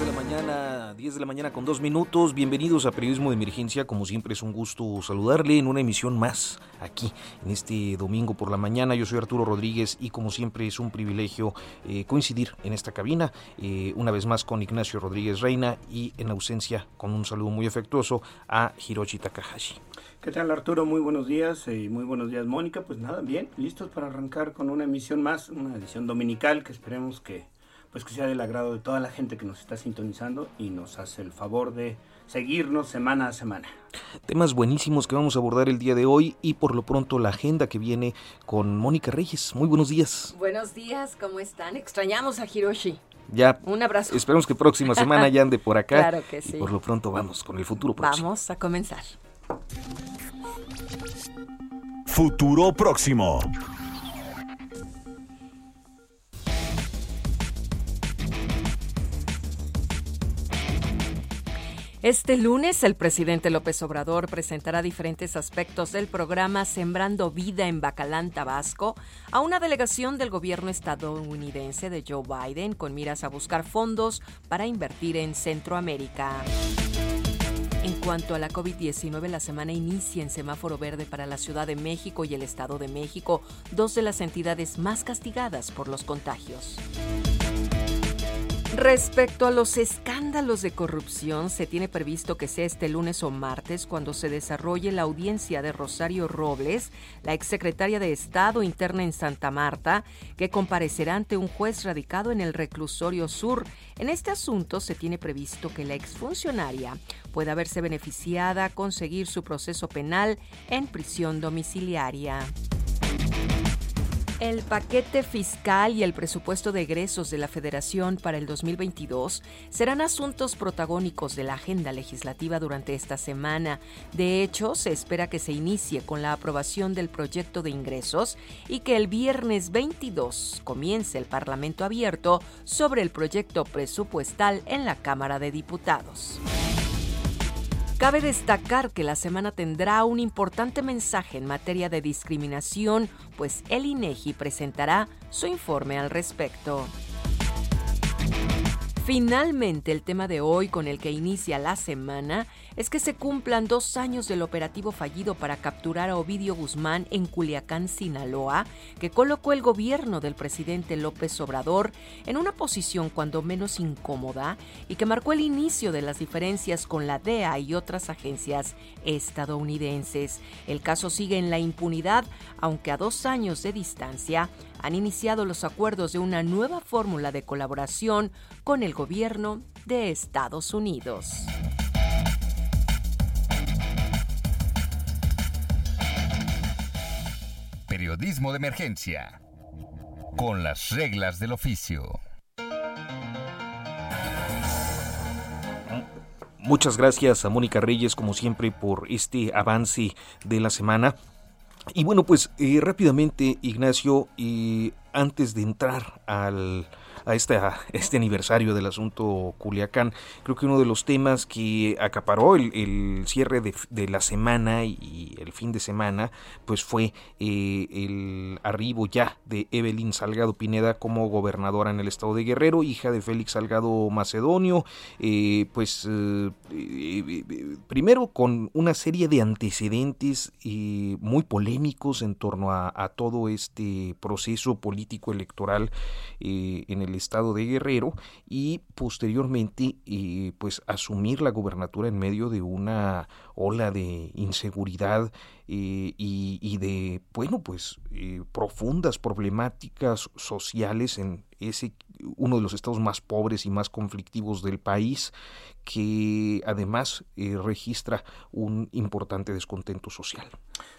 10 de la mañana, 10 de la mañana con dos minutos. Bienvenidos a Periodismo de Emergencia. Como siempre es un gusto saludarle en una emisión más aquí en este domingo por la mañana. Yo soy Arturo Rodríguez y como siempre es un privilegio eh, coincidir en esta cabina eh, una vez más con Ignacio Rodríguez Reina y en ausencia con un saludo muy afectuoso a Hiroshi Takahashi. ¿Qué tal Arturo? Muy buenos días y muy buenos días Mónica. Pues nada, bien, listos para arrancar con una emisión más, una edición dominical que esperemos que pues que sea del agrado de toda la gente que nos está sintonizando y nos hace el favor de seguirnos semana a semana. Temas buenísimos que vamos a abordar el día de hoy y por lo pronto la agenda que viene con Mónica Reyes. Muy buenos días. Buenos días, ¿cómo están? Extrañamos a Hiroshi. Ya. Un abrazo. Esperemos que próxima semana ya ande por acá. Claro que sí. Y por lo pronto vamos con el futuro próximo. Vamos a comenzar. Futuro próximo. Este lunes el presidente López Obrador presentará diferentes aspectos del programa Sembrando Vida en Bacalán, Tabasco, a una delegación del gobierno estadounidense de Joe Biden con miras a buscar fondos para invertir en Centroamérica. En cuanto a la COVID-19, la semana inicia en semáforo verde para la Ciudad de México y el Estado de México, dos de las entidades más castigadas por los contagios. Respecto a los escándalos de corrupción, se tiene previsto que sea este lunes o martes cuando se desarrolle la audiencia de Rosario Robles, la exsecretaria de Estado interna en Santa Marta, que comparecerá ante un juez radicado en el reclusorio sur. En este asunto se tiene previsto que la exfuncionaria pueda verse beneficiada a conseguir su proceso penal en prisión domiciliaria. El paquete fiscal y el presupuesto de egresos de la Federación para el 2022 serán asuntos protagónicos de la agenda legislativa durante esta semana. De hecho, se espera que se inicie con la aprobación del proyecto de ingresos y que el viernes 22 comience el Parlamento abierto sobre el proyecto presupuestal en la Cámara de Diputados. Cabe destacar que la semana tendrá un importante mensaje en materia de discriminación, pues el INEGI presentará su informe al respecto. Finalmente, el tema de hoy con el que inicia la semana es que se cumplan dos años del operativo fallido para capturar a Ovidio Guzmán en Culiacán, Sinaloa, que colocó el gobierno del presidente López Obrador en una posición cuando menos incómoda y que marcó el inicio de las diferencias con la DEA y otras agencias estadounidenses. El caso sigue en la impunidad, aunque a dos años de distancia han iniciado los acuerdos de una nueva fórmula de colaboración con el gobierno de Estados Unidos. Periodismo de Emergencia. Con las reglas del oficio. Muchas gracias a Mónica Reyes, como siempre, por este avance de la semana. Y bueno, pues eh, rápidamente, Ignacio, y antes de entrar al, a este, este aniversario del asunto Culiacán, creo que uno de los temas que acaparó el, el cierre de, de, la semana y el fin de semana, pues fue eh, el arribo ya de Evelyn Salgado Pineda como gobernadora en el estado de Guerrero, hija de Félix Salgado Macedonio, eh, pues eh, primero con una serie de antecedentes muy polémicos en torno a, todo este proceso político electoral en el estado de Guerrero y posteriormente eh, pues asumir la gubernatura en medio de una ola de inseguridad eh, y, y, de bueno pues eh, profundas problemáticas sociales en ese uno de los estados más pobres y más conflictivos del país, que además eh, registra un importante descontento social.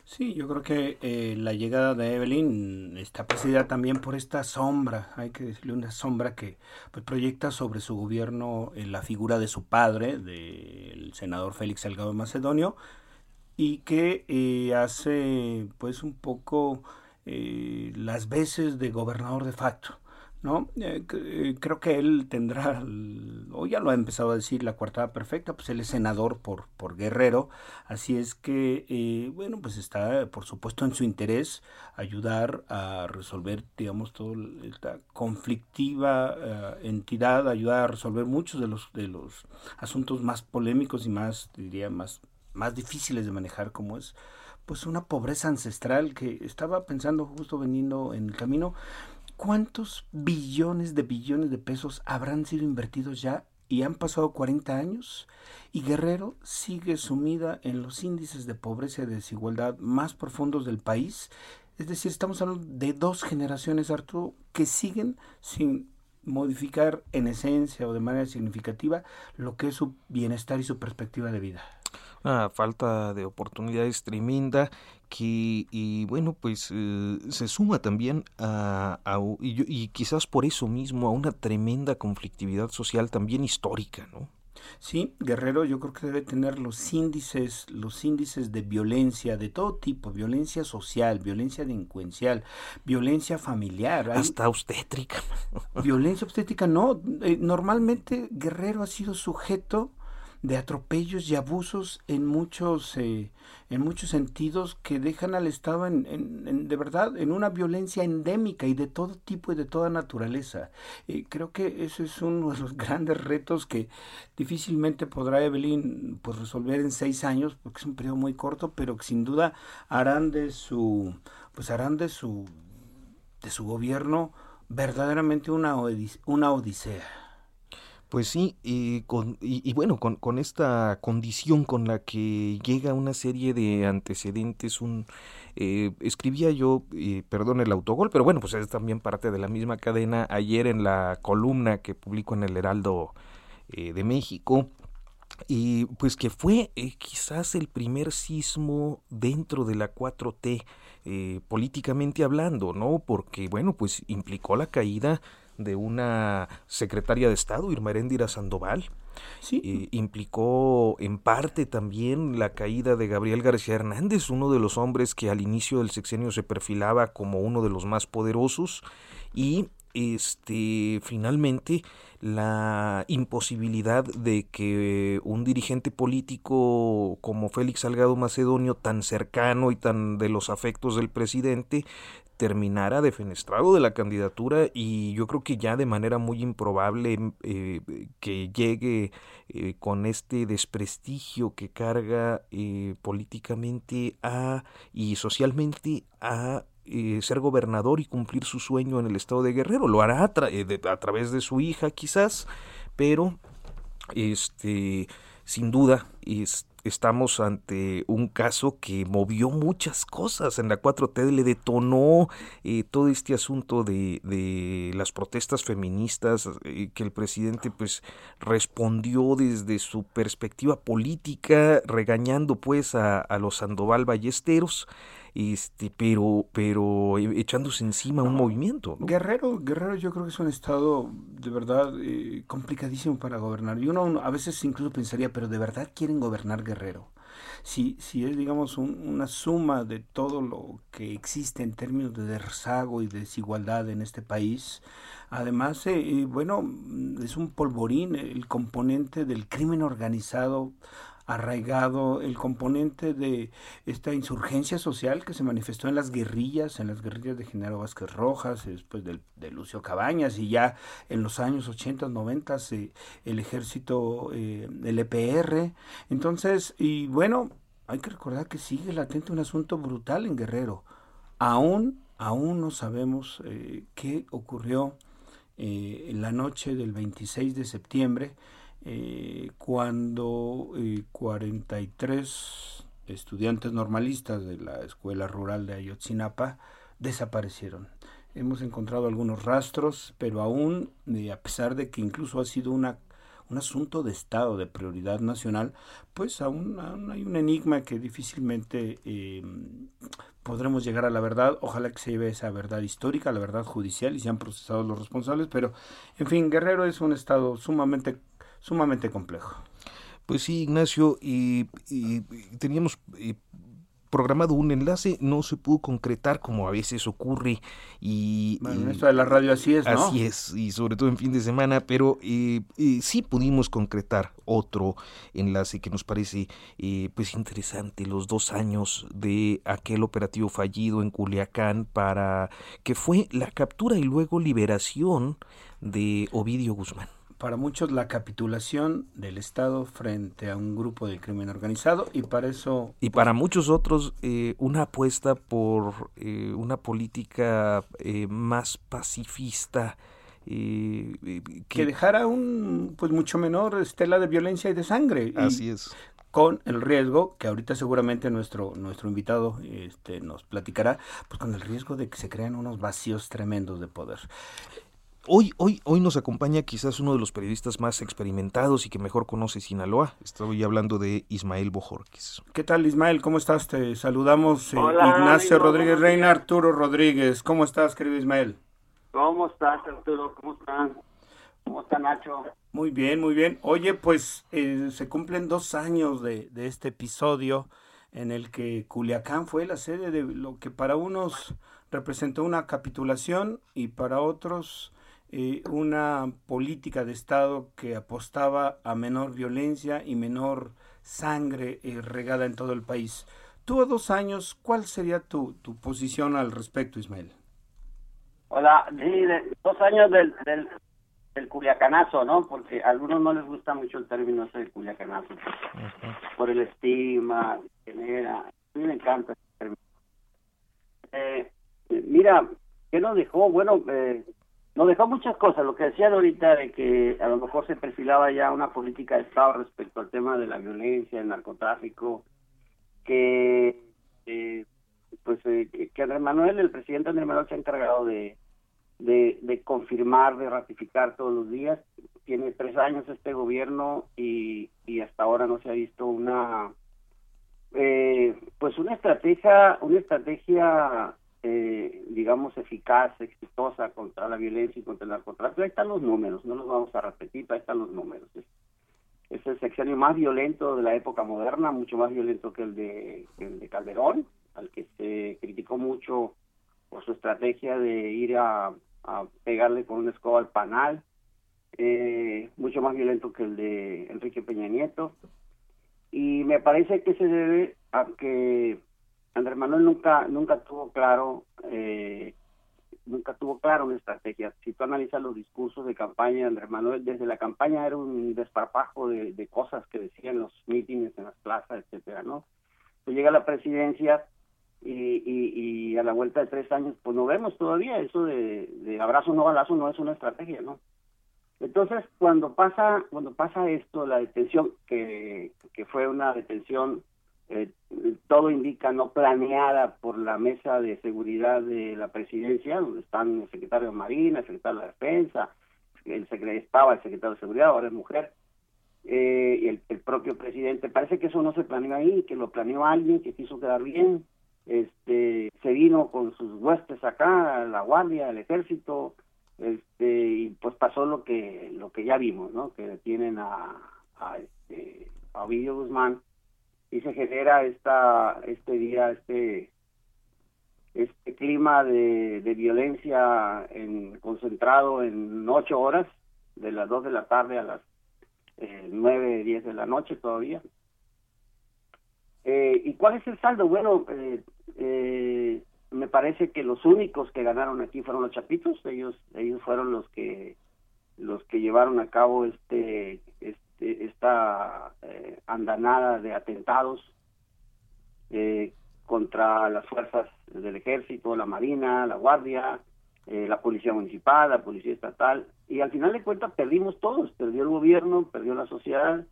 Sí, yo creo que eh, la llegada de Evelyn está presidida también por esta sombra, hay que decirle una sombra que pues, proyecta sobre su gobierno la figura de su padre, del senador Félix Salgado Macedonio, y que hace pues un poco las veces de gobernador de facto. ¿No? Eh, eh, creo que él tendrá, o ya lo ha empezado a decir, la coartada perfecta, pues él es senador por, por Guerrero, así es que, eh, bueno, pues está, por supuesto, en su interés ayudar a resolver, digamos, toda esta conflictiva entidad, ayudar a resolver muchos de los, de los asuntos más polémicos y más, diría, más, más difíciles de manejar, como es pues una pobreza ancestral que estaba pensando justo veniendo en el camino ¿Cuántos billones de billones de pesos habrán sido invertidos ya y han pasado 40 años? Y Guerrero sigue sumida en los índices de pobreza y desigualdad más profundos del país. Es decir, estamos hablando de dos generaciones, Arturo, que siguen sin modificar en esencia o de manera significativa lo que es su bienestar y su perspectiva de vida una falta de oportunidades tremenda que y bueno pues eh, se suma también a, y, y, quizás por eso mismo a una tremenda conflictividad social también histórica no Sí, Guerrero yo creo que debe tener los índices, los índices de violencia de todo tipo, violencia social, violencia delincuencial, violencia familiar. Hasta obstétrica. Violencia obstétrica, no. Eh, normalmente Guerrero ha sido sujeto de atropellos y abusos en muchos eh, en muchos sentidos que dejan al Estado en, en, de verdad en una violencia endémica y de todo tipo y de toda naturaleza. Eh, creo que eso es uno de los grandes retos que difícilmente podrá Evelyn pues resolver en seis años porque es un periodo muy corto, pero que sin duda harán de su pues harán de su de su gobierno verdaderamente una, una odisea. Pues sí, y, con, y, bueno, con, con, esta condición con la que llega una serie de antecedentes, un eh, escribía yo, eh, perdón el autogol, pero bueno, pues es también parte de la misma cadena, ayer en la columna que publico en el Heraldo eh, de México, y pues que fue eh, quizás el primer sismo dentro de la 4T, políticamente hablando, ¿no? Porque, bueno, pues implicó la caída de una secretaria de Estado, Irma Eréndira Sandoval. Sí. Eh, implicó en parte también la caída de Gabriel García Hernández, uno de los hombres que al inicio del sexenio se perfilaba como uno de los más poderosos y este finalmente la imposibilidad de que un dirigente político como Félix Salgado Macedonio tan cercano y tan de los afectos del presidente terminara defenestrado de la candidatura y yo creo que ya de manera muy improbable eh, que llegue eh, con este desprestigio que carga eh, políticamente a y socialmente a ser gobernador y cumplir su sueño en el estado de Guerrero. Lo hará a, a través de su hija quizás, pero este sin duda este estamos ante un caso que movió muchas cosas en la 4T, le detonó eh, todo este asunto de, de las protestas feministas, eh, que el presidente pues respondió desde su perspectiva política, regañando pues a, a los Sandoval Ballesteros este, pero, pero e, echándose encima un movimiento. Guerrero, Guerrero yo creo que es un estado de verdad eh, complicadísimo para gobernar. Y uno, a veces incluso pensaría, pero ¿de verdad quieren gobernar Guerrero? Si, si es, digamos, una suma de todo lo que existe en términos de rezago y desigualdad en este país, además, eh, bueno, es un polvorín el componente del crimen organizado arraigado el componente de esta insurgencia social que se manifestó en las guerrillas, en las guerrillas de Genaro Vázquez Rojas, después de, de Lucio Cabañas, y ya en los años 80, 90 el ejército, eh, el EPR. Entonces, y bueno, hay que recordar que sigue latente un asunto brutal en Guerrero. Aún, aún no sabemos eh, qué ocurrió eh, en la noche del 26 de septiembre eh, cuando eh, 43 estudiantes normalistas de la escuela rural de Ayotzinapa desaparecieron. hemos encontrado algunos rastros, pero aún, a pesar de que incluso ha sido una un asunto de Estado, de prioridad nacional, pues aún, hay un enigma que difícilmente eh, podremos llegar a la verdad. Ojalá que se lleve esa verdad histórica, la verdad judicial y sean procesados los responsables, pero en fin, Guerrero es un Estado sumamente, sumamente complejo. Pues sí, Ignacio, y, teníamos eh, programado un enlace, no se pudo concretar como a veces ocurre. Y, bueno, esto de la radio así es, ¿no? Así es, y sobre todo en fin de semana, pero eh, eh, sí pudimos concretar otro enlace que nos parece eh, pues interesante, los dos años de aquel operativo fallido en Culiacán para que fue la captura y luego liberación de Ovidio Guzmán para muchos la capitulación del Estado frente a un grupo de crimen organizado y para eso... Y para muchos otros eh, una apuesta por eh, una política eh, más pacifista. Que... que... dejara un pues mucho menor estela de violencia y de sangre. Así es con el riesgo que ahorita seguramente nuestro nuestro invitado este, nos platicará, pues con el riesgo de que se crean unos vacíos tremendos de poder. Hoy, hoy, hoy nos acompaña quizás uno de los periodistas más experimentados y que mejor conoce Sinaloa. Estoy hablando de Ismael Bojorquez. ¿Qué tal, Ismael? ¿Cómo estás? Te saludamos. Eh, Ignacio Rodríguez Reina, Arturo Rodríguez. ¿Cómo estás, querido Ismael? ¿Cómo estás, Arturo? ¿Cómo están? ¿Cómo está Nacho? Muy bien, muy bien. Oye, pues eh, se cumplen dos años de, de este episodio en el que Culiacán fue la sede de lo que para unos representó una capitulación y para otros eh, una política de Estado que apostaba a menor violencia y menor sangre eh, regada en todo el país. Tú a dos años, ¿cuál sería tu, tu posición al respecto, Ismael? Hola, sí, dos años del, del, del, culiacanazo, ¿no? Porque a algunos no les gusta mucho el término ese del culiacanazo, por el estigma, genera. A mí me encanta ese término. Eh, mira, ¿qué nos dejó? Bueno, eh, nos dejó muchas cosas. Lo que decían ahorita de que a lo mejor se perfilaba ya una política de Estado respecto al tema de la violencia, el narcotráfico, que eh, pues eh, que Andrés Manuel, el presidente Andrés Manuel se ha encargado de, de, confirmar, de ratificar todos los días. Tiene tres años este gobierno y, y hasta ahora no se ha visto una eh, pues una estrategia, una estrategia eh, digamos, eficaz, exitosa contra la violencia y contra el narcotráfico. Ahí están los números, no los vamos a repetir, ahí están los números. Es, el sexenio más violento de la época moderna, mucho más violento que el de, el de Calderón, al que se criticó mucho por su estrategia de ir a, pegarle con una escoba al panal, eh, mucho más violento que el de Enrique Peña Nieto. Y me parece que se debe a que Andrés Manuel nunca nunca tuvo claro eh, nunca tuvo claro una estrategia. Si tú analizas los discursos de campaña de Andrés Manuel, desde la campaña era un desparpajo de, cosas que decían los mítines en las plazas, etcétera, ¿no? Llega la presidencia y, y, a la vuelta de tres años, pues no vemos todavía eso de, de abrazo no balazo no es una estrategia, ¿no? Entonces, cuando pasa cuando pasa esto, la detención que, que fue una detención eh, todo indica no planeada por la mesa de seguridad de la presidencia, donde están el secretario de Marina, el secretario de Defensa, el secretario, estaba el secretario de Seguridad, ahora es mujer, eh, y el, propio presidente. Parece que eso no se planeó ahí, que lo planeó alguien que quiso quedar bien. Este, se vino con sus huestes acá, la guardia, el ejército, este, y pues pasó lo que lo que ya vimos, ¿no? Que detienen a, a, este, a Ovidio Guzmán y se genera esta este día este este clima de, de violencia en, concentrado en ocho horas de las dos de la tarde a las eh, nueve diez de la noche todavía. Eh, y cuál es el saldo bueno eh, eh, me parece que los únicos que ganaron aquí fueron los chapitos ellos ellos fueron los que los que llevaron a cabo este, este este, esta eh, andanada de atentados eh, contra las fuerzas del ejército, la marina, la guardia, eh, la policía municipal, la policía estatal, y al final de cuentas perdimos todos, perdió el gobierno, perdió la sociedad,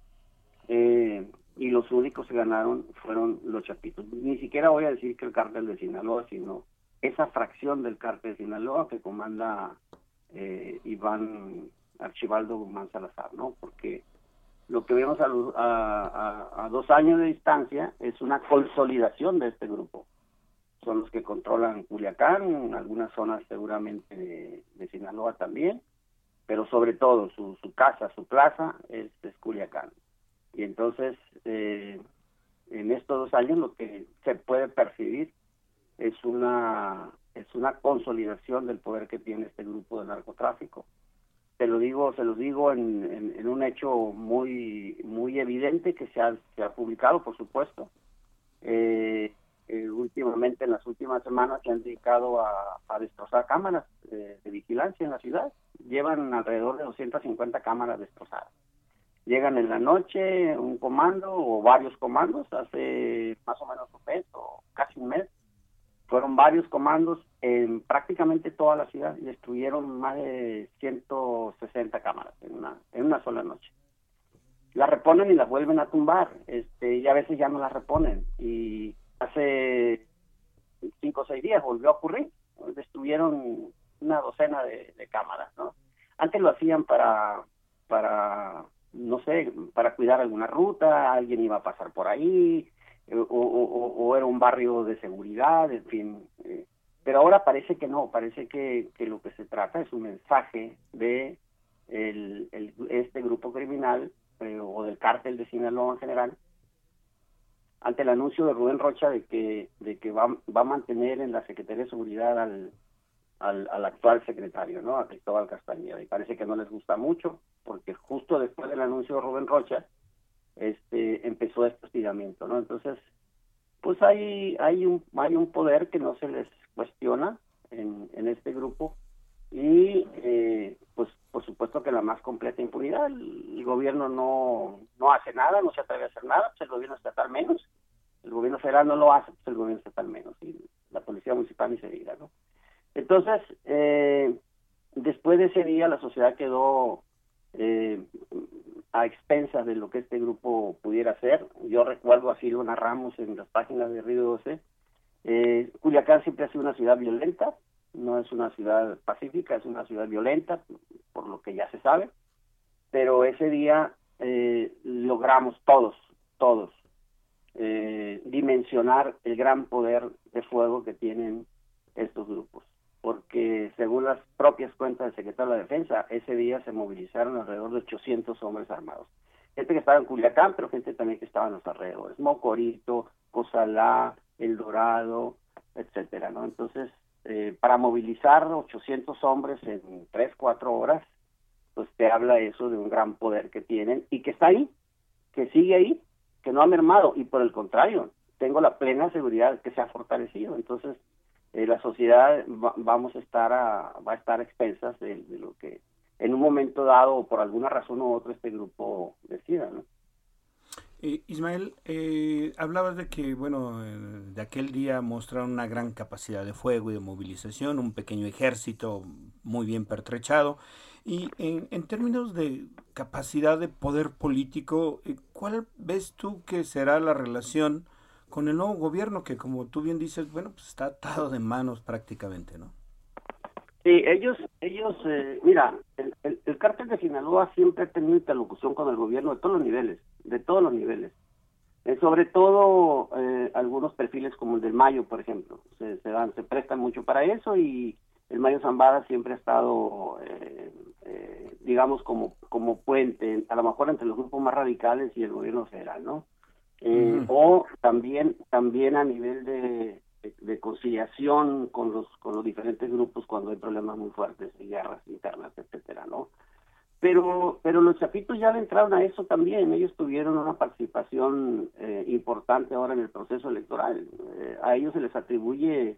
y los únicos que ganaron fueron los chapitos. Ni siquiera voy a decir que el cártel de Sinaloa, sino esa fracción del cártel de Sinaloa que comanda eh, Iván Archibaldo Guzmán Salazar, ¿no? Porque lo que vemos a, a, dos años de distancia es una consolidación de este grupo. Son los que controlan Culiacán, algunas zonas seguramente de, Sinaloa también, pero sobre todo su, casa, su plaza es, es Culiacán. Y entonces, eh, en estos dos años lo que se puede percibir es una es una consolidación del poder que tiene este grupo de narcotráfico. Se lo digo, se los digo en, un hecho muy muy evidente que se ha, se ha publicado, por supuesto. Eh, eh, últimamente, en las últimas semanas, se han dedicado a, destrozar cámaras de vigilancia en la ciudad. Llevan alrededor de 250 cámaras destrozadas llegan en la noche un comando o varios comandos, hace más o menos un mes o casi un mes, fueron varios comandos en prácticamente toda la ciudad y destruyeron más de 160 cámaras en una, en una sola noche. Las reponen y las vuelven a tumbar, este, y a veces ya no las reponen. Y hace cinco o seis días volvió a ocurrir, destruyeron una docena de, cámaras, ¿no? Antes lo hacían para, para no sé, para cuidar alguna ruta, alguien iba a pasar por ahí, eh, o, era un barrio de seguridad, en fin. Eh, pero ahora parece que no, parece que, lo que se trata es un mensaje de el, este grupo criminal eh, o del cártel de Sinaloa en general, ante el anuncio de Rubén Rocha de que, de que va, va a mantener en la Secretaría de Seguridad al, al, al actual secretario, ¿no? A Cristóbal Castañeda. Y parece que no les gusta mucho, porque justo después del anuncio de Rubén Rocha, este, empezó este hostigamiento, ¿no? Entonces, pues hay, hay un, hay un poder que no se les cuestiona en, este grupo y eh, pues por supuesto que la más completa impunidad el, gobierno no no hace nada no se atreve a hacer nada pues el gobierno estatal menos el gobierno federal no lo hace pues el gobierno estatal menos y la policía municipal ni se diga no entonces, eh, después de ese día la sociedad quedó eh, a expensas de lo que este grupo pudiera hacer. Yo recuerdo así lo narramos en las páginas de Río 12. Eh, Culiacán siempre ha sido una ciudad violenta, no es una ciudad pacífica, es una ciudad violenta, por lo que ya se sabe. Pero ese día eh, logramos todos, todos, eh, dimensionar el gran poder de fuego que tienen estos grupos porque según las propias cuentas del secretario de la Defensa, ese día se movilizaron alrededor de 800 hombres armados. Gente que estaba en Culiacán, pero gente también que estaba en los alrededores, Mocorito, Cozalá, El Dorado, etcétera, ¿no? Entonces, eh, para movilizar 800 hombres en 3, 4 horas, pues te habla eso de un gran poder que tienen y que está ahí, que sigue ahí, que no ha mermado y por el contrario, tengo la plena seguridad que se ha fortalecido. Entonces, eh, la sociedad vamos a estar a, va a estar expensas de, lo que en un momento dado o por alguna razón u otra este grupo decida, ¿no? Eh, Ismael, eh, hablabas de que, bueno, de aquel día mostraron una gran capacidad de fuego y de movilización, un pequeño ejército muy bien pertrechado. Y en, en términos de capacidad de poder político, ¿cuál ves tú que será la relación con el nuevo gobierno que, como tú bien dices, bueno, pues está atado de manos prácticamente, ¿no? Sí, ellos, ellos, eh, mira, el, el, cártel de Sinaloa siempre ha tenido interlocución con el gobierno de todos los niveles, de todos los niveles. Eh, sobre todo eh, algunos perfiles como el del Mayo, por ejemplo, se, se, dan, se prestan mucho para eso y el Mayo Zambada siempre ha estado, digamos, como, como puente, a lo mejor entre los grupos más radicales y el gobierno federal, ¿no? eh, o también también a nivel de, de, conciliación con los con los diferentes grupos cuando hay problemas muy fuertes y guerras internas etcétera no pero pero los chapitos ya le entraron a eso también. Ellos tuvieron una participación eh, importante ahora en el proceso electoral. Eh, a ellos se les atribuye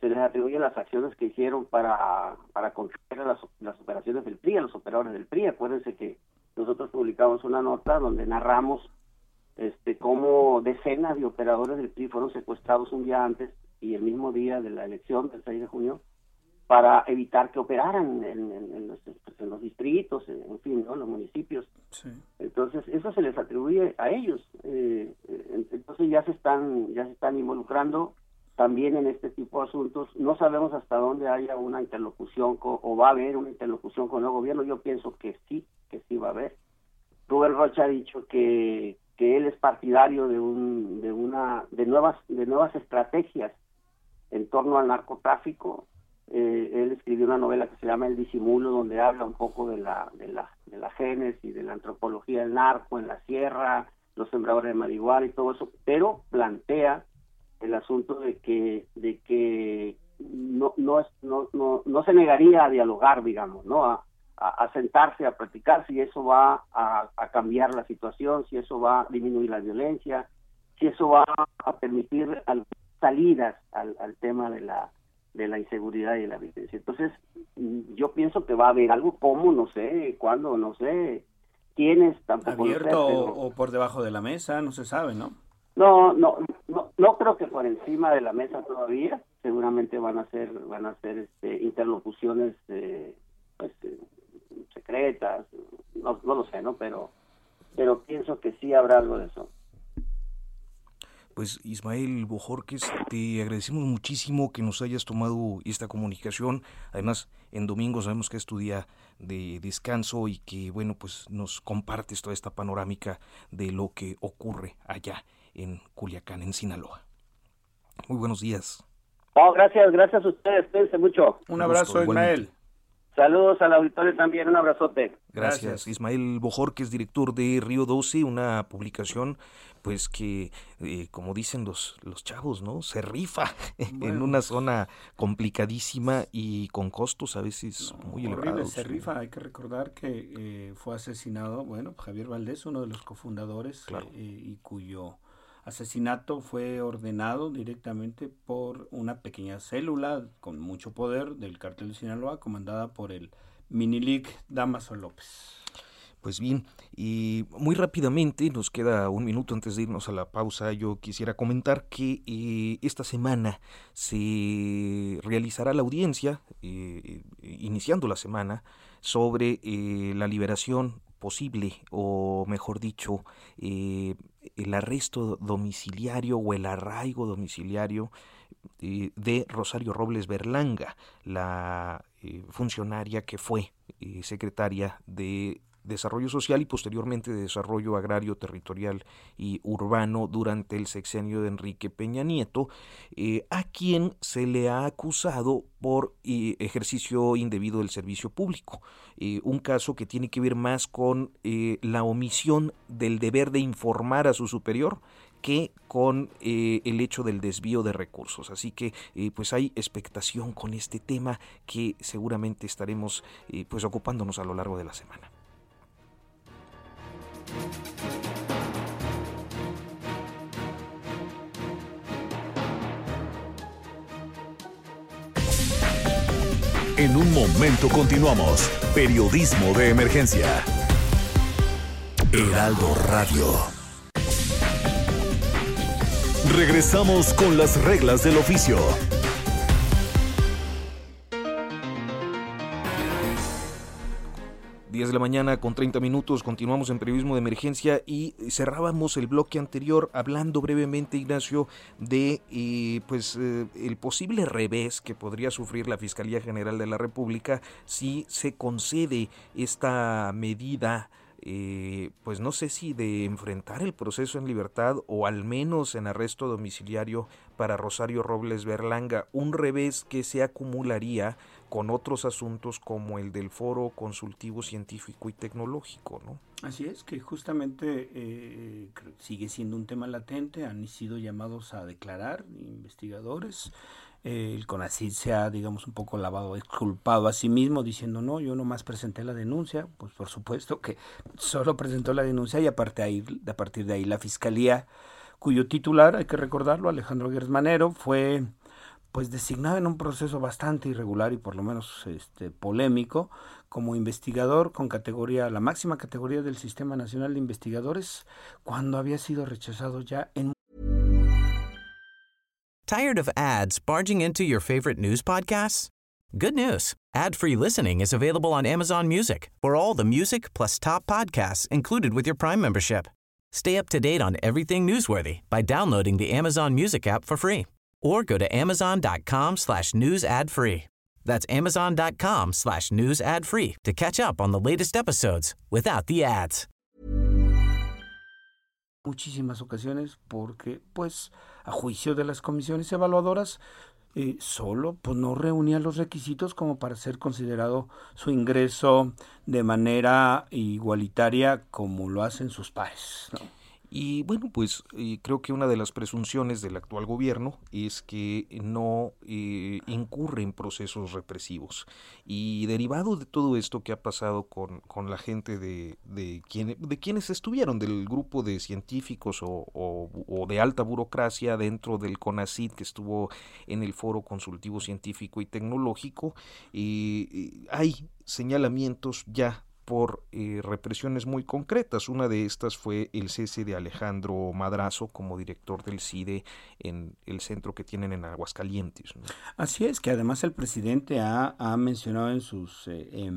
se les atribuye las acciones que hicieron para para controlar las, las operaciones del PRI a los operadores del PRI acuérdense que nosotros publicamos una nota donde narramos este, cómo decenas de operadores del PRI fueron secuestrados un día antes y el mismo día de la elección del 6 de junio para evitar que operaran en, los, en los, distritos, en fin, ¿no? los municipios. Entonces, eso se les atribuye a ellos. Eh, entonces ya se están ya se están involucrando también en este tipo de asuntos. No sabemos hasta dónde haya una interlocución o va a haber una interlocución con el gobierno. Yo pienso que sí, que sí va a haber. Rubén Rocha ha dicho que, que él es partidario de un de una de nuevas de nuevas estrategias en torno al narcotráfico. Eh, él escribió una novela que se llama El disimulo, donde habla un poco de la de la de la de la antropología del narco en la sierra, los sembradores de marihuana y todo eso, pero plantea el asunto de que de que no no no, no, no se negaría a dialogar digamos no a, sentarse a practicar si eso va a, a, cambiar la situación si eso va a disminuir la violencia si eso va a permitir salidas al, al tema de la de la inseguridad y de la violencia entonces yo pienso que va a haber algo como no sé cuándo no sé quiénes tampoco abierto o por debajo de la mesa no se sabe no no, no, no, no creo que por encima de la mesa todavía. Seguramente van a ser, van a ser este, interlocuciones eh, pues, eh, secretas. No, no lo sé, ¿no? Pero, pero pienso que sí habrá algo de eso. Pues Ismael Bojorques, te agradecemos muchísimo que nos hayas tomado esta comunicación. Además, en domingo sabemos que es tu día de descanso y que, bueno, pues nos compartes toda esta panorámica de lo que ocurre allá en Culiacán, en Sinaloa. Muy buenos días. Oh, gracias, gracias a ustedes, cuídense mucho. Un abrazo, Ismael. Saludos al auditorio también, un abrazote. Gracias. Ismael Ismael que es director de Río 12, una publicación pues que, eh, como dicen los, los chavos, ¿no? Se rifa en una zona complicadísima y con costos a veces muy elevados. Se rifa, hay que recordar que eh, fue asesinado, bueno, Javier Valdés, uno de los cofundadores eh, y cuyo asesinato fue ordenado directamente por una pequeña célula con mucho poder del cartel de Sinaloa, comandada por el Minilic Damaso López. Pues bien, y muy rápidamente, nos queda un minuto antes de irnos a la pausa, yo quisiera comentar que eh, esta semana se realizará la audiencia, eh, iniciando la semana, sobre eh, la liberación posible, o mejor dicho, eh, el arresto domiciliario o el arraigo domiciliario eh, de Rosario Robles Berlanga, la eh, funcionaria que fue secretaria de Desarrollo Social y posteriormente de Desarrollo Agrario, Territorial y Urbano durante el sexenio de Enrique Peña Nieto, eh, a quien se le ha acusado por eh, ejercicio indebido del servicio público. Eh, un caso que tiene que ver más con la omisión del deber de informar a su superior que con el hecho del desvío de recursos. Así que pues hay expectación con este tema que seguramente estaremos pues ocupándonos a lo largo de la semana. En un momento continuamos. Periodismo de emergencia. Heraldo Radio. Regresamos con las reglas del oficio. 10 de la mañana con 30 minutos, continuamos en periodismo de emergencia y cerrábamos el bloque anterior hablando brevemente, Ignacio, de eh, pues eh, el posible revés que podría sufrir la Fiscalía General de la República si se concede esta medida eh, pues no sé si de enfrentar el proceso en libertad o al menos en arresto domiciliario para Rosario Robles Berlanga, un revés que se acumularía con otros asuntos como el del foro consultivo científico y tecnológico, ¿no? Así es, que justamente eh, sigue siendo un tema latente, han sido llamados a declarar investigadores, el CONACYT se ha, digamos, un poco lavado, exculpado a sí mismo, diciendo, no, yo nomás presenté la denuncia, pues por supuesto que solo presentó la denuncia y a partir de ahí, a partir de ahí la Fiscalía, cuyo titular, hay que recordarlo, Alejandro Gersmanero, fue pues designado en un proceso bastante irregular y por lo menos este polémico como investigador con categoría la máxima categoría del Sistema Nacional de Investigadores cuando había sido rechazado ya en Tired of ads barging into your favorite news podcasts? Good news. Ad-free listening is available on Amazon Music. For all the music plus top podcasts included with your Prime membership. Stay up to date on everything newsworthy by downloading the Amazon Music app for free or go to amazon.com slash news ad free. That's amazon.com slash news ad free to catch up on the latest episodes without the ads. Muchísimas ocasiones porque, pues, a juicio de las comisiones evaluadoras, eh, solo pues, no reunía los requisitos como para ser considerado su ingreso de manera igualitaria como lo hacen sus pares. ¿no? Y bueno, pues eh, creo que una de las presunciones del actual gobierno es que no eh, incurre en procesos represivos. Y derivado de todo esto que ha pasado con, con la gente de, de, de quienes estuvieron, del grupo de científicos o, o, o, de alta burocracia dentro del CONACID que estuvo en el Foro Consultivo Científico y Tecnológico, eh, hay señalamientos ya por eh, represiones muy concretas. Una de estas fue el cese de Alejandro Madrazo como director del CIDE en el centro que tienen en Aguascalientes. Así es, que además el presidente ha, ha mencionado en sus eh, eh,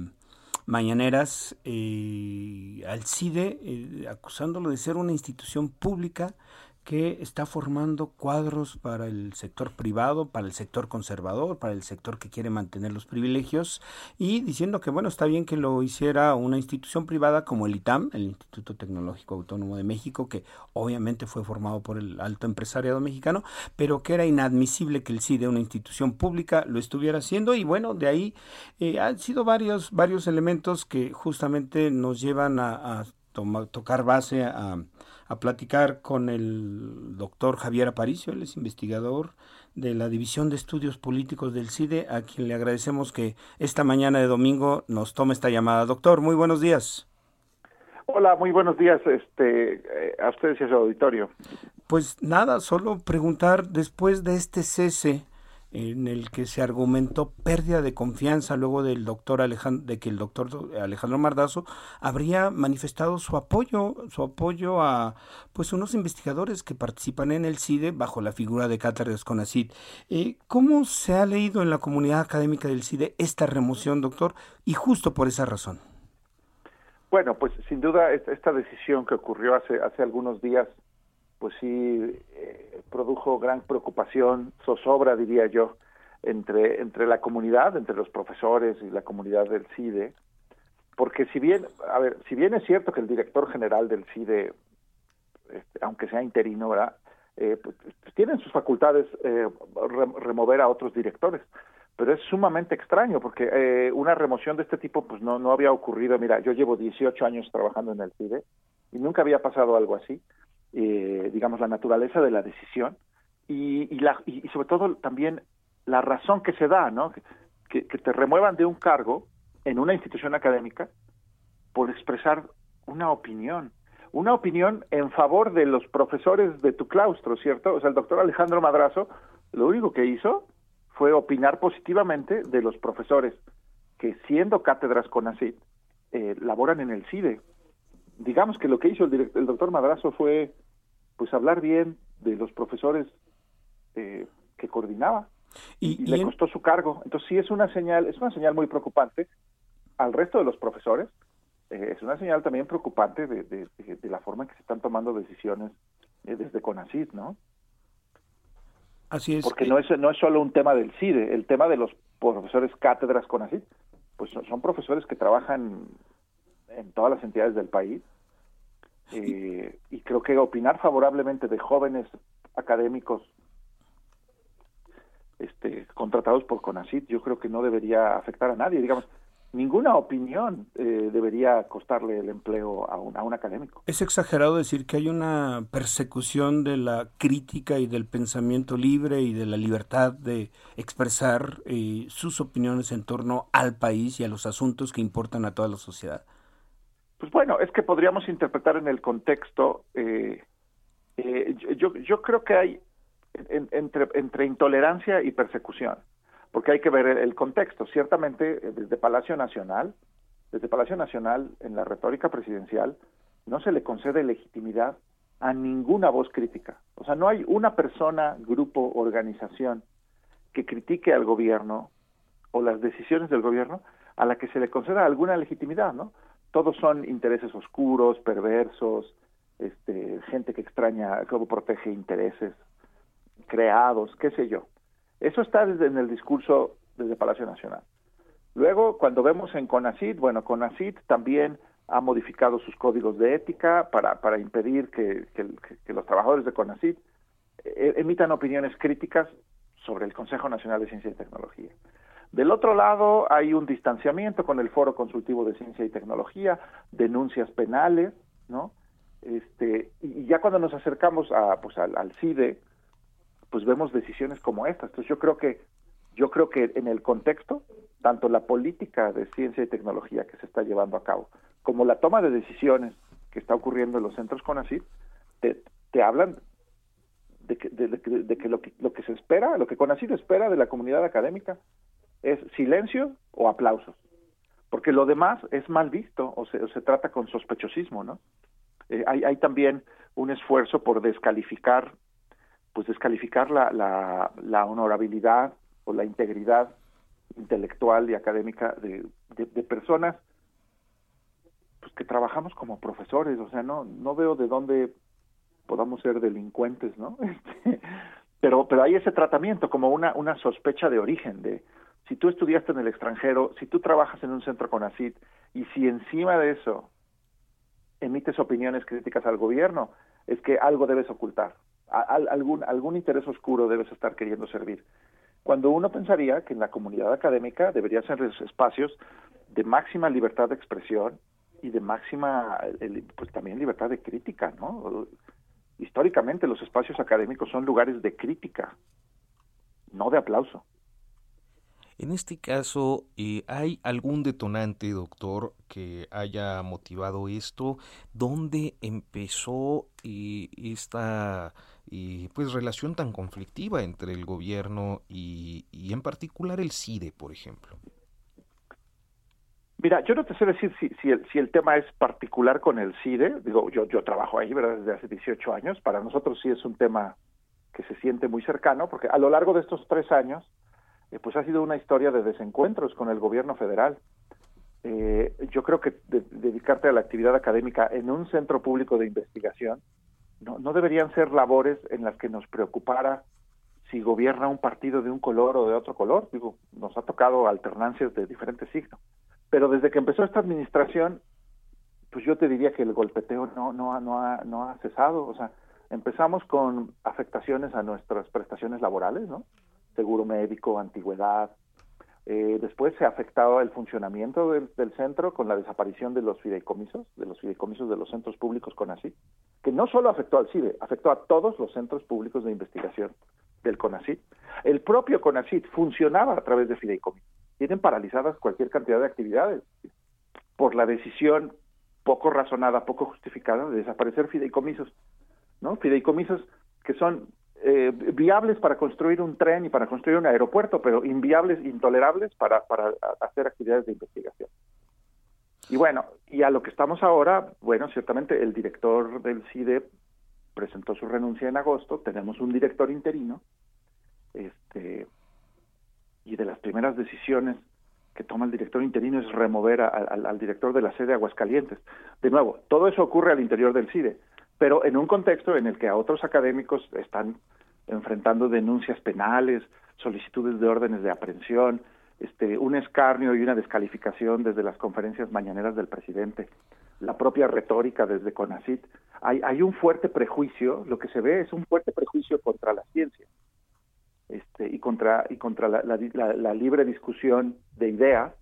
mañaneras eh, al CIDE acusándolo de ser una institución pública que está formando cuadros para el sector privado, para el sector conservador, para el sector que quiere mantener los privilegios y diciendo que bueno, está bien que lo hiciera una institución privada como el ITAM, el Instituto Tecnológico Autónomo de México, que obviamente fue formado por el alto empresariado mexicano, pero que era inadmisible que el CIDE, una institución pública, lo estuviera haciendo y bueno, de ahí eh, han sido varios, varios elementos que justamente nos llevan a, a toma, tocar base a a platicar con el doctor Javier Aparicio, él es investigador de la División de Estudios Políticos del CIDE, a quien le agradecemos que esta mañana de domingo nos tome esta llamada. Doctor, muy buenos días. Hola, muy buenos días este, a ustedes y a su auditorio. Pues nada, solo preguntar después de este cese en el que se argumentó pérdida de confianza luego del doctor Alejandro, de que el doctor Alejandro Mardazo habría manifestado su apoyo, su apoyo a pues unos investigadores que participan en el CIDE bajo la figura de Cátares Conacid. Eh, ¿Cómo se ha leído en la comunidad académica del CIDE esta remoción, doctor? Y justo por esa razón. Bueno, pues sin duda esta decisión que ocurrió hace, hace algunos días pues sí eh, produjo gran preocupación, zozobra diría yo, entre, entre la comunidad, entre los profesores y la comunidad del CIDE, porque si bien, a ver, si bien es cierto que el director general del CIDE, este, aunque sea interino, ¿verdad? Eh, pues, sus facultades eh, re remover a otros directores, pero es sumamente extraño porque eh, una remoción de este tipo pues no, no había ocurrido. Mira, yo llevo 18 años trabajando en el CIDE y nunca había pasado algo así eh, digamos, la naturaleza de la decisión y, y, la, y, sobre todo también la razón que se da, ¿no? Que, que te remuevan de un cargo en una institución académica por expresar una opinión, una opinión en favor de los profesores de tu claustro, ¿cierto? O sea, el doctor Alejandro Madrazo lo único que hizo fue opinar positivamente de los profesores que siendo cátedras con ACID eh, laboran en el CIDE. Digamos que lo que hizo el, el doctor Madrazo fue pues hablar bien de los profesores eh, que coordinaba y, y, y le costó su cargo. Entonces sí es una señal, es una señal muy preocupante al resto de los profesores, eh, es una señal también preocupante de, de, de, de, la forma en que se están tomando decisiones eh, desde CONACYT, ¿no? Así es. Porque no es no es solo un tema del CIDE, el tema de los profesores cátedras CONACYT, pues son, son profesores que trabajan en todas las entidades del país eh, y creo que opinar favorablemente de jóvenes académicos este, contratados por CONACIT, yo creo que no debería afectar a nadie. Digamos, ninguna opinión eh, debería costarle el empleo a un, a un, académico. Es exagerado decir que hay una persecución de la crítica y del pensamiento libre y de la libertad de expresar eh, sus opiniones en torno al país y a los asuntos que importan a toda la sociedad. Pues bueno, es que podríamos interpretar en el contexto, eh, eh, yo, yo creo que hay en, entre, intolerancia y persecución, porque hay que ver el, el contexto. Ciertamente, eh, desde Palacio Nacional, desde Palacio Nacional, en la retórica presidencial, no se le concede legitimidad a ninguna voz crítica. O sea, no hay una persona, grupo, organización que critique al gobierno o las decisiones del gobierno a la que se le conceda alguna legitimidad, ¿no? Todos son intereses oscuros, perversos, este, gente que extraña, que protege intereses, creados, qué sé yo. Eso está desde en el discurso desde Palacio Nacional. Luego, cuando vemos en CONACID, bueno, CONACID también ha modificado sus códigos de ética para, para impedir que, que, los trabajadores de CONACID eh, emitan opiniones críticas sobre el Consejo Nacional de Ciencia y Tecnología. Del otro lado, hay un distanciamiento con el Foro Consultivo de Ciencia y Tecnología, denuncias penales, ¿no? Este, y ya cuando nos acercamos a, pues, al, CIDE, pues vemos decisiones como estas. Entonces yo creo que yo creo que en el contexto, tanto la política de ciencia y tecnología que se está llevando a cabo, como la toma de decisiones que está ocurriendo en los centros CONACYT, te, te hablan de que, de, que, lo que lo que se espera, lo que CONACYT espera de la comunidad académica es silencio o aplausos, porque lo demás es mal visto o se, se trata con sospechosismo, ¿no? Eh, hay, hay también un esfuerzo por descalificar, pues descalificar la, la, la honorabilidad o la integridad intelectual y académica de, de personas pues que trabajamos como profesores, o sea, no no veo de dónde podamos ser delincuentes, ¿no? Este, pero pero hay ese tratamiento como una una sospecha de origen de si tú estudiaste en el extranjero, si tú trabajas en un centro con ACID y si encima de eso emites opiniones críticas al gobierno, es que algo debes ocultar, algún algún interés oscuro debes estar queriendo servir. Cuando uno pensaría que en la comunidad académica debería ser espacios de máxima libertad de expresión, y de máxima, pues también libertad de crítica, ¿no? Históricamente los espacios académicos son lugares de crítica, no de aplauso. En este caso, eh, ¿hay algún detonante, doctor, que haya motivado esto? ¿Dónde empezó eh, esta eh, pues relación tan conflictiva entre el gobierno y, en particular el CIDE, por ejemplo? Mira, yo no te sé decir si, si, el, si el tema es particular con el CIDE, digo, yo, yo trabajo ahí ¿verdad? desde hace 18 años, para nosotros sí es un tema que se siente muy cercano, porque a lo largo de estos tres años, eh, pues ha sido una historia de desencuentros con el gobierno federal. Eh, yo creo que dedicarte a la actividad académica en un centro público de investigación no, deberían ser labores en las que nos preocupara si gobierna un partido de un color o de otro color. Digo, nos ha tocado alternancias de diferentes signos. Pero desde que empezó esta administración, pues yo te diría que el golpeteo no, no, ha, no ha cesado. O sea, empezamos con afectaciones a nuestras prestaciones laborales, ¿no? Seguro médico, antigüedad. Eh, después se ha afectado el funcionamiento del, del, centro con la desaparición de los fideicomisos, de los fideicomisos de los centros públicos CONACYT, que no solo afectó al CIDE, afectó a todos los centros públicos de investigación del CONACYT. El propio CONACYT funcionaba a través de fideicomisos tienen paralizadas cualquier cantidad de actividades por la decisión poco razonada, poco justificada de desaparecer fideicomisos, ¿no? Fideicomisos que son eh, viables para construir un tren y para construir un aeropuerto, pero inviables, intolerables para, hacer actividades de investigación. Y bueno, y a lo que estamos ahora, bueno, ciertamente el director del CIDE presentó su renuncia en agosto, tenemos un director interino, este, y de las primeras decisiones que toma el director interino es remover al director de la sede de Aguascalientes. De nuevo, todo eso ocurre al interior del CIDE, pero en un contexto en el que a otros académicos están enfrentando denuncias penales, solicitudes de órdenes de aprehensión, este, un escarnio y una descalificación desde las conferencias mañaneras del presidente, la propia retórica desde CONACIT. Hay, hay un fuerte prejuicio, lo que se ve es un fuerte prejuicio contra la ciencia este, y contra, y contra la, la, libre discusión de ideas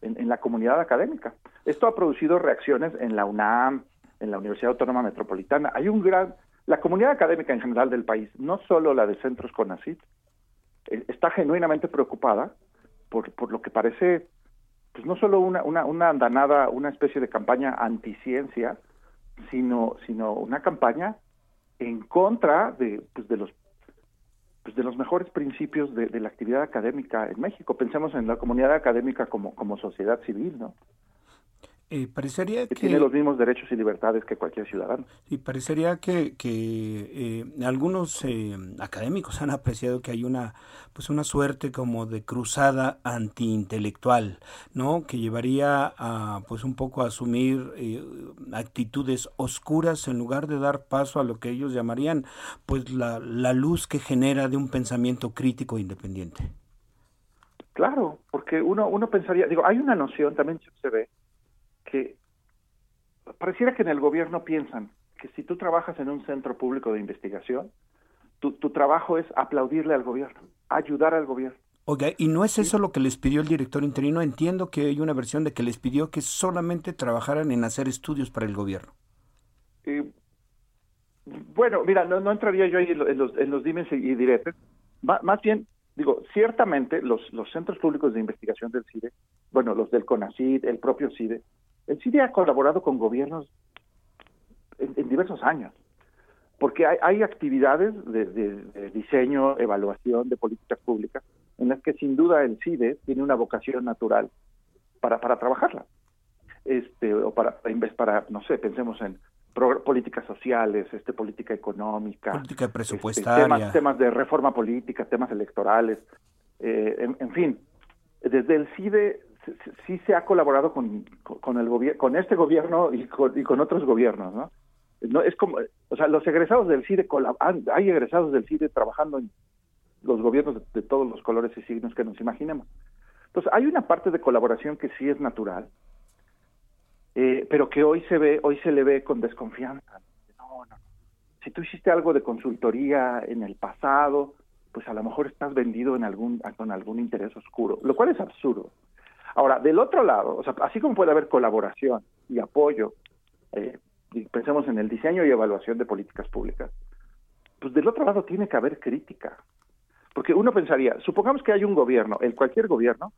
en, la comunidad académica. Esto ha producido reacciones en la UNAM, en la Universidad Autónoma Metropolitana. Hay un gran, la comunidad académica en general del país, no solo la de centros CONACYT, eh, está genuinamente preocupada por, por lo que parece, pues no solo una, una, una andanada, una especie de campaña anticiencia, sino, sino una campaña en contra de, pues, de los pues, de los mejores principios de, la actividad académica en México. Pensemos en la comunidad académica como, como sociedad civil, ¿no? Eh, parecería que, tiene los mismos derechos y libertades que cualquier ciudadano. Sí, parecería que, que eh, algunos eh, académicos han apreciado que hay una pues una suerte como de cruzada antiintelectual, ¿no? Que llevaría a pues un poco a asumir actitudes oscuras en lugar de dar paso a lo que ellos llamarían pues la, la luz que genera de un pensamiento crítico e independiente. Claro, porque uno uno pensaría, digo, hay una noción también se ve que pareciera que en el gobierno piensan que si tú trabajas en un centro público de investigación, tu, tu trabajo es aplaudirle al gobierno, ayudar al gobierno. Oiga, ¿y no es eso lo que les pidió el director interino? Entiendo que hay una versión de que les pidió que solamente trabajaran en hacer estudios para el gobierno. bueno, mira, no, entraría yo ahí en los, en los dimes y diretes. más bien, digo, ciertamente los, los centros públicos de investigación del CIDE, bueno, los del CONACID, el propio CIDE, el CIDE ha colaborado con gobiernos en, diversos años, porque hay, actividades de, diseño, evaluación de políticas públicas en las que sin duda el CIDE tiene una vocación natural para, para trabajarla. Este, o para, para, no sé, pensemos en políticas sociales, este, política económica, política este, presupuestaria, temas, de reforma política, temas electorales, eh, en, fin, desde el CIDE sí se ha colaborado con, con el gobierno, con este gobierno y con, y con otros gobiernos, ¿no? Es como, o sea, los egresados del CIDE hay egresados del CIDE trabajando en los gobiernos de, todos los colores y signos que nos imaginemos. Entonces, hay una parte de colaboración que sí es natural, eh, pero que hoy se ve, hoy se le ve con desconfianza. No, no. Si tú hiciste algo de consultoría en el pasado, pues a lo mejor estás vendido en algún, con algún interés oscuro, lo cual es absurdo. Ahora, del otro lado, o sea, así como puede haber colaboración y apoyo, eh, pensemos en el diseño y evaluación de políticas públicas, pues del otro lado tiene que haber crítica. Porque uno pensaría, supongamos que hay un gobierno, el cualquier gobierno,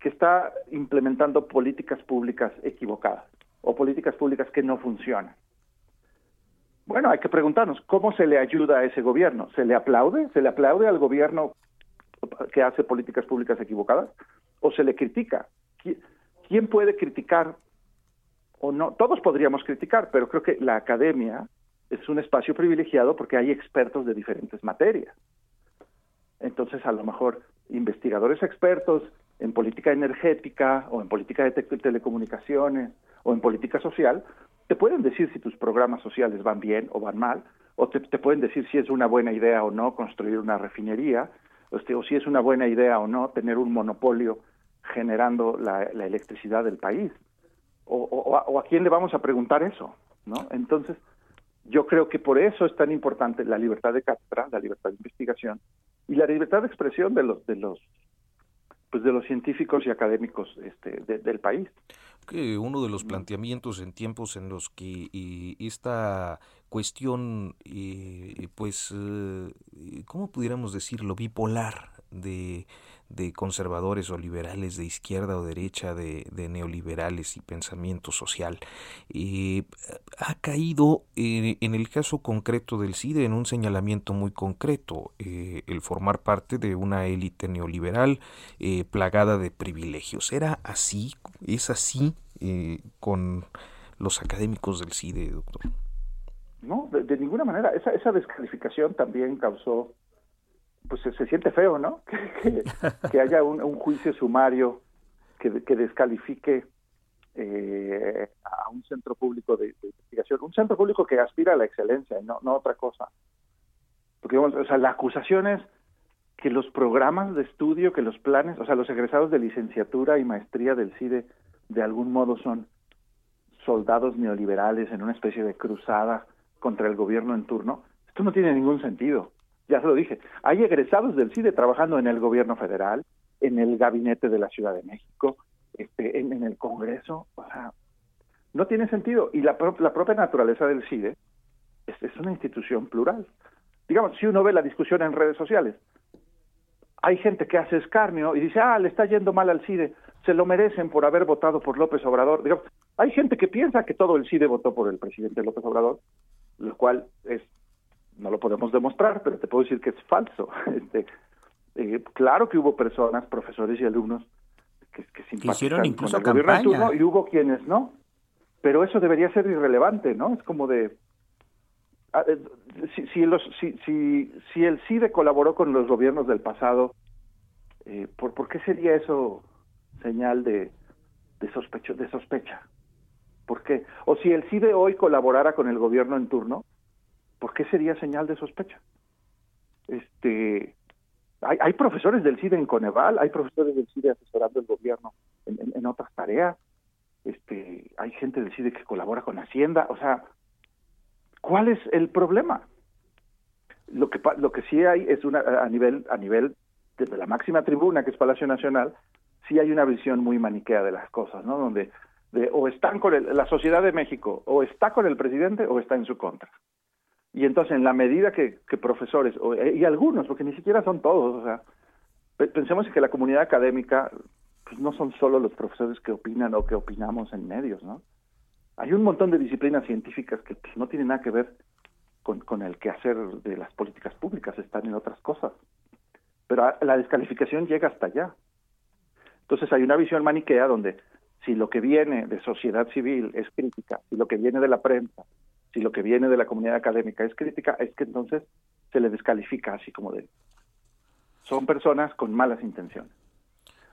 que está implementando políticas públicas equivocadas o políticas públicas que no funcionan. Bueno, hay que preguntarnos, ¿cómo se le ayuda a ese gobierno? ¿Se le aplaude? ¿Se le aplaude al gobierno que hace políticas públicas equivocadas? O se le critica. ¿Quién puede criticar o no? Todos podríamos criticar, pero creo que la academia es un espacio privilegiado porque hay expertos de diferentes materias. Entonces, a lo mejor investigadores expertos en política energética o en política de telecomunicaciones o en política social, te pueden decir si tus programas sociales van bien o van mal, o te, pueden decir si es una buena idea o no construir una refinería, o, este, o si es una buena idea o no tener un monopolio generando la, electricidad del país. O, a, quién le vamos a preguntar eso? ¿no? Entonces, yo creo que por eso es tan importante la libertad de cátedra, la libertad de investigación y la libertad de expresión de los de los pues de los científicos y académicos este, del país. Que uno de los planteamientos en tiempos en los que esta cuestión, pues, eh, ¿cómo pudiéramos decirlo? Bipolar de de conservadores o liberales de izquierda o derecha, de, neoliberales y pensamiento social. y ha caído eh, en el caso concreto del CIDE en un señalamiento muy concreto, eh, el formar parte de una élite neoliberal eh, plagada de privilegios. ¿Era así? ¿Es así con los académicos del CIDE, doctor? No, de, ninguna manera. Esa, esa descalificación también causó pues se, siente feo, ¿no? Que, haya un, juicio sumario que, descalifique eh, a un centro público de, investigación, un centro público que aspira a la excelencia y no, no otra cosa. Porque, o sea, la acusación es que los programas de estudio, que los planes, o sea, los egresados de licenciatura y maestría del CIDE, de algún modo son soldados neoliberales en una especie de cruzada contra el gobierno en turno. Esto no tiene ningún sentido ya se lo dije, hay egresados del CIDE trabajando en el gobierno federal, en el gabinete de la Ciudad de México, este, en, el Congreso, o sea, no tiene sentido. Y la, la propia naturaleza del CIDE es, es una institución plural. Digamos, si uno ve la discusión en redes sociales, hay gente que hace escarnio y dice, ah, le está yendo mal al CIDE, se lo merecen por haber votado por López Obrador. Digamos, hay gente que piensa que todo el CIDE votó por el presidente López Obrador, lo cual es no lo podemos demostrar, pero te puedo decir que es falso. Este, eh, claro que hubo personas, profesores y alumnos, que, hicieron incluso campaña. y hubo quienes no. Pero eso debería ser irrelevante, ¿no? Es como de... Ah, eh, si, si, los, si, si, si el CIDE colaboró con los gobiernos del pasado, eh, ¿por, ¿por qué sería eso señal de, de, sospecho, de sospecha? ¿Por qué? O si el CIDE hoy colaborara con el gobierno en turno, ¿por qué sería señal de sospecha? Este, hay, profesores del CIDE en Coneval, hay profesores del CIDE asesorando el gobierno en, otras tareas, este, hay gente del CIDE que colabora con Hacienda, o sea, ¿cuál es el problema? Lo que lo que sí hay es una a nivel a nivel desde la máxima tribuna que es Palacio Nacional, sí hay una visión muy maniquea de las cosas, ¿no? Donde de, o están con la sociedad de México, o está con el presidente o está en su contra. Y entonces, en la medida que, profesores, eh, y algunos, porque ni siquiera son todos, o sea, pensemos en que la comunidad académica pues no son solo los profesores que opinan o que opinamos en medios, ¿no? Hay un montón de disciplinas científicas que pues, no tienen nada que ver con, con el quehacer de las políticas públicas, están en otras cosas. Pero la descalificación llega hasta allá. Entonces hay una visión maniquea donde si lo que viene de sociedad civil es crítica, si lo que viene de la prensa, si lo que viene de la comunidad académica es crítica, es que entonces se le descalifica así como de... Son personas con malas intenciones.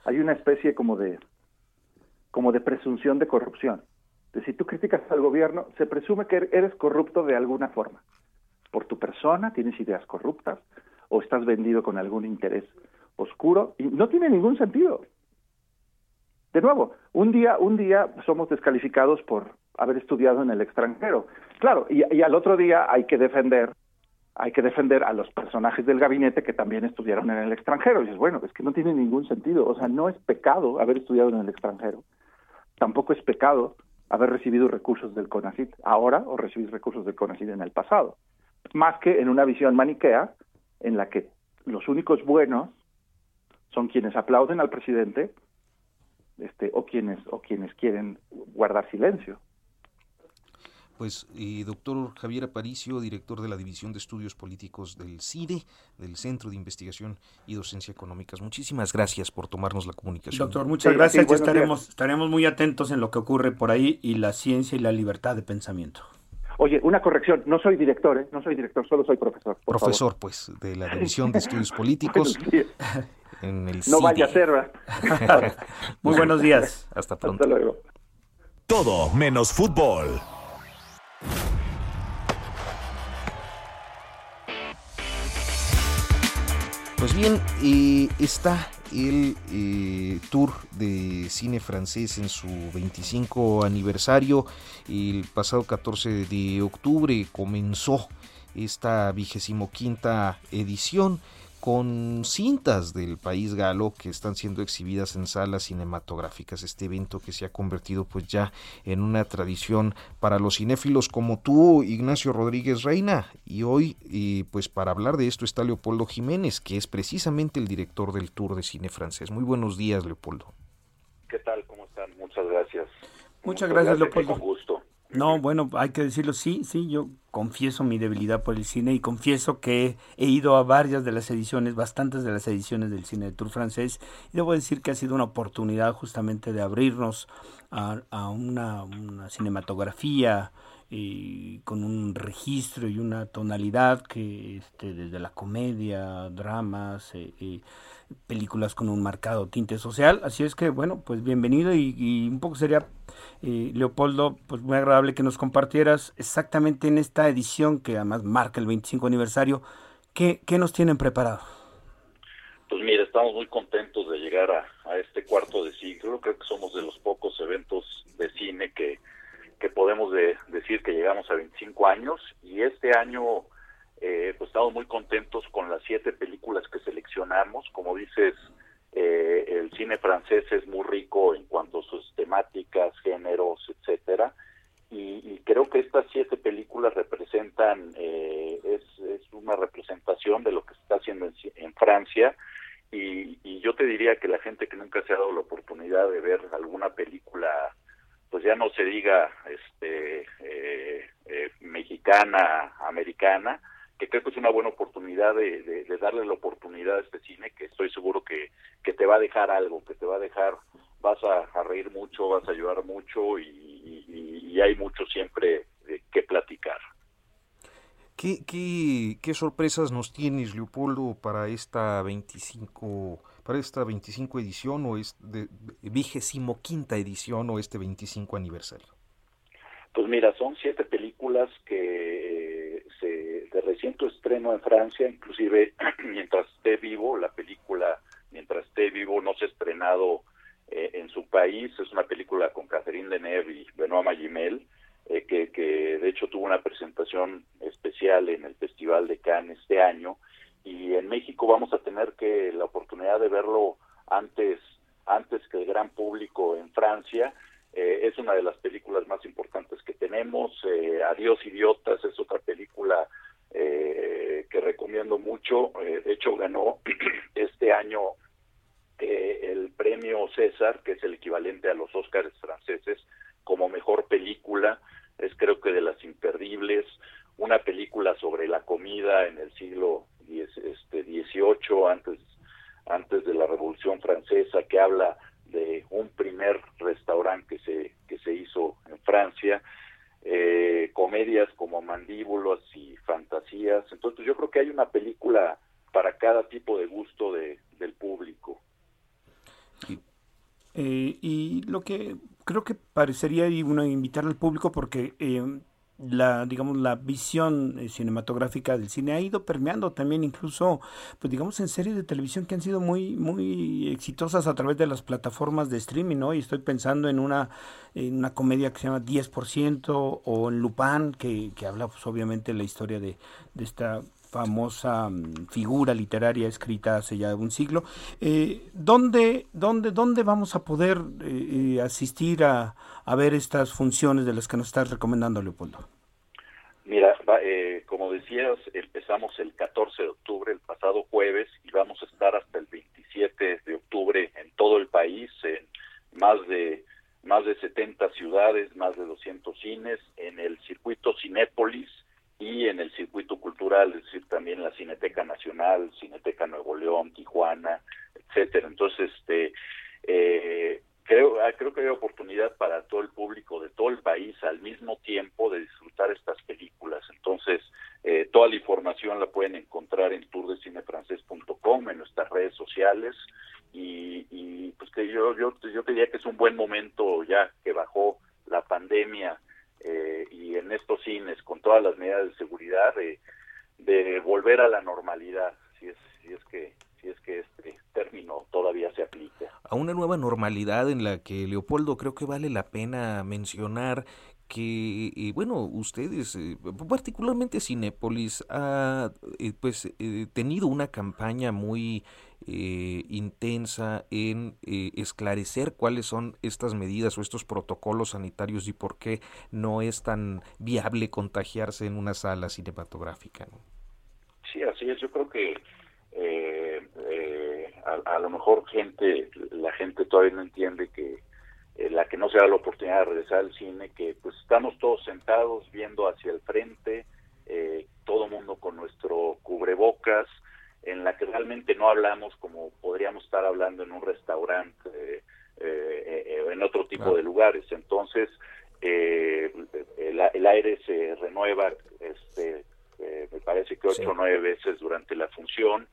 Hay una especie como de como de presunción de corrupción. De si tú criticas al gobierno, se presume que eres corrupto de alguna forma. Por tu persona, tienes ideas corruptas, o estás vendido con algún interés oscuro, y no tiene ningún sentido. De nuevo, un día, un día somos descalificados por haber estudiado en el extranjero. Claro, y, al otro día hay que defender, hay que defender a los personajes del gabinete que también estudiaron en el extranjero. Y dices, bueno, es que no tiene ningún sentido. O sea, no es pecado haber estudiado en el extranjero. Tampoco es pecado haber recibido recursos del CONACIT ahora o recibir recursos del CONACIT en el pasado. Más que en una visión maniquea en la que los únicos buenos son quienes aplauden al presidente este, o quienes o quienes quieren guardar silencio. Pues, y doctor Javier Aparicio, director de la División de Estudios Políticos del CIDE, del Centro de Investigación y Docencia Económicas. Muchísimas gracias por tomarnos la comunicación. Doctor, muchas gracias. estaremos, estaremos muy atentos en lo que ocurre por ahí y la ciencia y la libertad de pensamiento. Oye, una corrección, no soy director, ¿eh? no soy director, solo soy profesor. Profesor, pues, de la División de Estudios Políticos. no vaya a ser, ¿verdad? Muy buenos días. Hasta pronto. Hasta luego. Todo menos fútbol. Pues bien, está el eh, tour de cine francés en su 25 aniversario. El pasado 14 de octubre comenzó esta vigésimo quinta edición con cintas del país galo que están siendo exhibidas en salas cinematográficas. Este evento que se ha convertido pues ya en una tradición para los cinéfilos como tú, Ignacio Rodríguez Reina. Y hoy pues para hablar de esto está Leopoldo Jiménez, que es precisamente el director del Tour de Cine Francés. Muy buenos días, Leopoldo. ¿Qué tal? ¿Cómo están? Muchas gracias. Muchas, gracias, Leopoldo. Con gusto. No, bueno, hay que decirlo, sí, sí, yo confieso mi debilidad por el cine y confieso que he ido a varias de las ediciones, bastantes de las ediciones del cine de Tour francés y debo decir que ha sido una oportunidad justamente de abrirnos a, una, cinematografía con un registro y una tonalidad que este, desde la comedia, dramas, eh, eh, películas con un marcado tinte social. Así es que, bueno, pues bienvenido y, un poco sería, eh, Leopoldo, pues muy agradable que nos compartieras exactamente en esta edición que además marca el 25 aniversario, ¿qué, qué nos tienen preparado? Pues mira, estamos muy contentos de llegar a, este cuarto de siglo. Creo que somos de los pocos eventos de cine que, que podemos decir que llegamos a 25 años y este año eh, pues estamos muy contentos con las siete películas que seleccionamos. Como dices, eh, el cine francés es muy rico en cuanto a sus temáticas, géneros, etcétera. Y, creo que estas siete películas representan, eh, es, una representación de lo que se está haciendo en, Francia. Y, yo te diría que la gente que nunca se ha dado la oportunidad de ver alguna película, pues ya no se diga este, mexicana, americana, que creo que es una buena oportunidad de, darle la oportunidad a este cine, que estoy seguro que, que te va a dejar algo, que te va a dejar vas a, reír mucho, vas a ayudar mucho y, hay mucho siempre que platicar. ¿Qué, qué, qué sorpresas nos tienes, Leopoldo, para esta 25 para esta 25 edición o es de, vigésimo quinta edición o este 25 aniversario? Pues mira, son siete películas que de reciente estreno en Francia, inclusive mientras esté vivo, la película mientras esté vivo no se ha estrenado eh, en su país, es una película con Catherine Deneuve y Benoît Magimel, eh, que, que de hecho tuvo una presentación especial en el Festival de Cannes este año, y en México vamos a tener que la oportunidad de verlo antes antes que el gran público en Francia. Eh, es una de las películas más importantes que tenemos. Eh, Adiós idiotas es otra película eh, que recomiendo mucho de hecho ganó este año el premio César que es el equivalente a los Óscares franceses como mejor película es creo que de las imperdibles una película sobre la comida en el siglo este, 18 antes, antes de la Revolución Francesa, que habla de un primer restaurante que se, que se hizo en Francia, eh, comedias como Mandíbulos y Fantasías. Entonces yo creo que hay una película para cada tipo de gusto de, del público. Eh, y lo que creo que parecería y invitar al público porque eh, la digamos la visión eh, cinematográfica del cine ha ido permeando también incluso pues digamos en series de televisión que han sido muy muy exitosas a través de las plataformas de streaming no y estoy pensando en una en una comedia que se llama 10% o en Lupin que, que habla pues obviamente la historia de, de esta famosa mm, figura literaria escrita hace ya un siglo. Eh, ¿dónde, dónde, ¿Dónde vamos a poder eh, eh, asistir a, a, ver estas funciones de las que nos estás recomendando, Leopoldo? Mira, eh, como decías, empezamos el 14 de octubre, el pasado jueves, y vamos a estar hasta el 27 de octubre en todo el país, en más de más de 70 ciudades, más de 200 cines, en el circuito Cinépolis, y en el circuito cultural, es decir, también la Cineteca Nacional, Cineteca Nuevo León, Tijuana, etcétera. Entonces, este, eh, creo, ah, creo que hay oportunidad para todo el público de todo el país al mismo tiempo de disfrutar estas películas. Entonces, eh, toda la información la pueden encontrar en tourdecinefrancés.com, en nuestras redes sociales y, y pues que yo, yo, yo diría que es un buen momento ya que bajó la pandemia eh, y en estos cines con todas las medidas de seguridad de, de volver a la normalidad si es si es que si es que este término todavía se aplica. A una nueva normalidad en la que Leopoldo creo que vale la pena mencionar que, eh, bueno, ustedes, eh, particularmente Cinépolis, ha eh, pues tenido una campaña muy intensa en esclarecer cuáles son estas medidas o estos protocolos sanitarios y por qué no es tan viable contagiarse en una sala cinematográfica. Sí, así es. Yo creo que a, a, lo mejor gente, la gente todavía no entiende que eh, la que no se da la oportunidad de regresar al cine, que pues estamos todos sentados viendo hacia el frente, eh, todo mundo con nuestro cubrebocas, en la que realmente no hablamos como podríamos estar hablando en un restaurante eh, eh en otro tipo de lugares. Entonces, el, el, aire se renueva, este, me parece que ocho o nueve veces durante la función.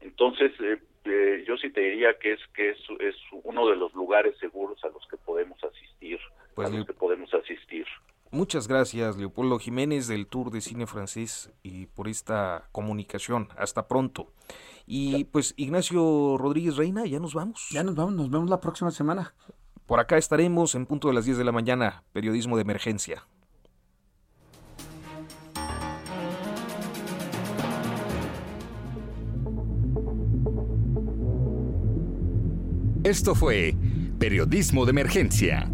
Entonces, eh, yo sí te diría que es que es, es, uno de los lugares seguros a los que podemos asistir, pues, a los que podemos asistir. Muchas gracias, Leopoldo Jiménez del Tour de Cine Francés y por esta comunicación. Hasta pronto. Y pues Ignacio Rodríguez Reina, ya nos vamos. Ya nos vamos, nos vemos la próxima semana. Por acá estaremos en punto de las 10 de la mañana, periodismo de emergencia. Esto fue Periodismo de Emergencia.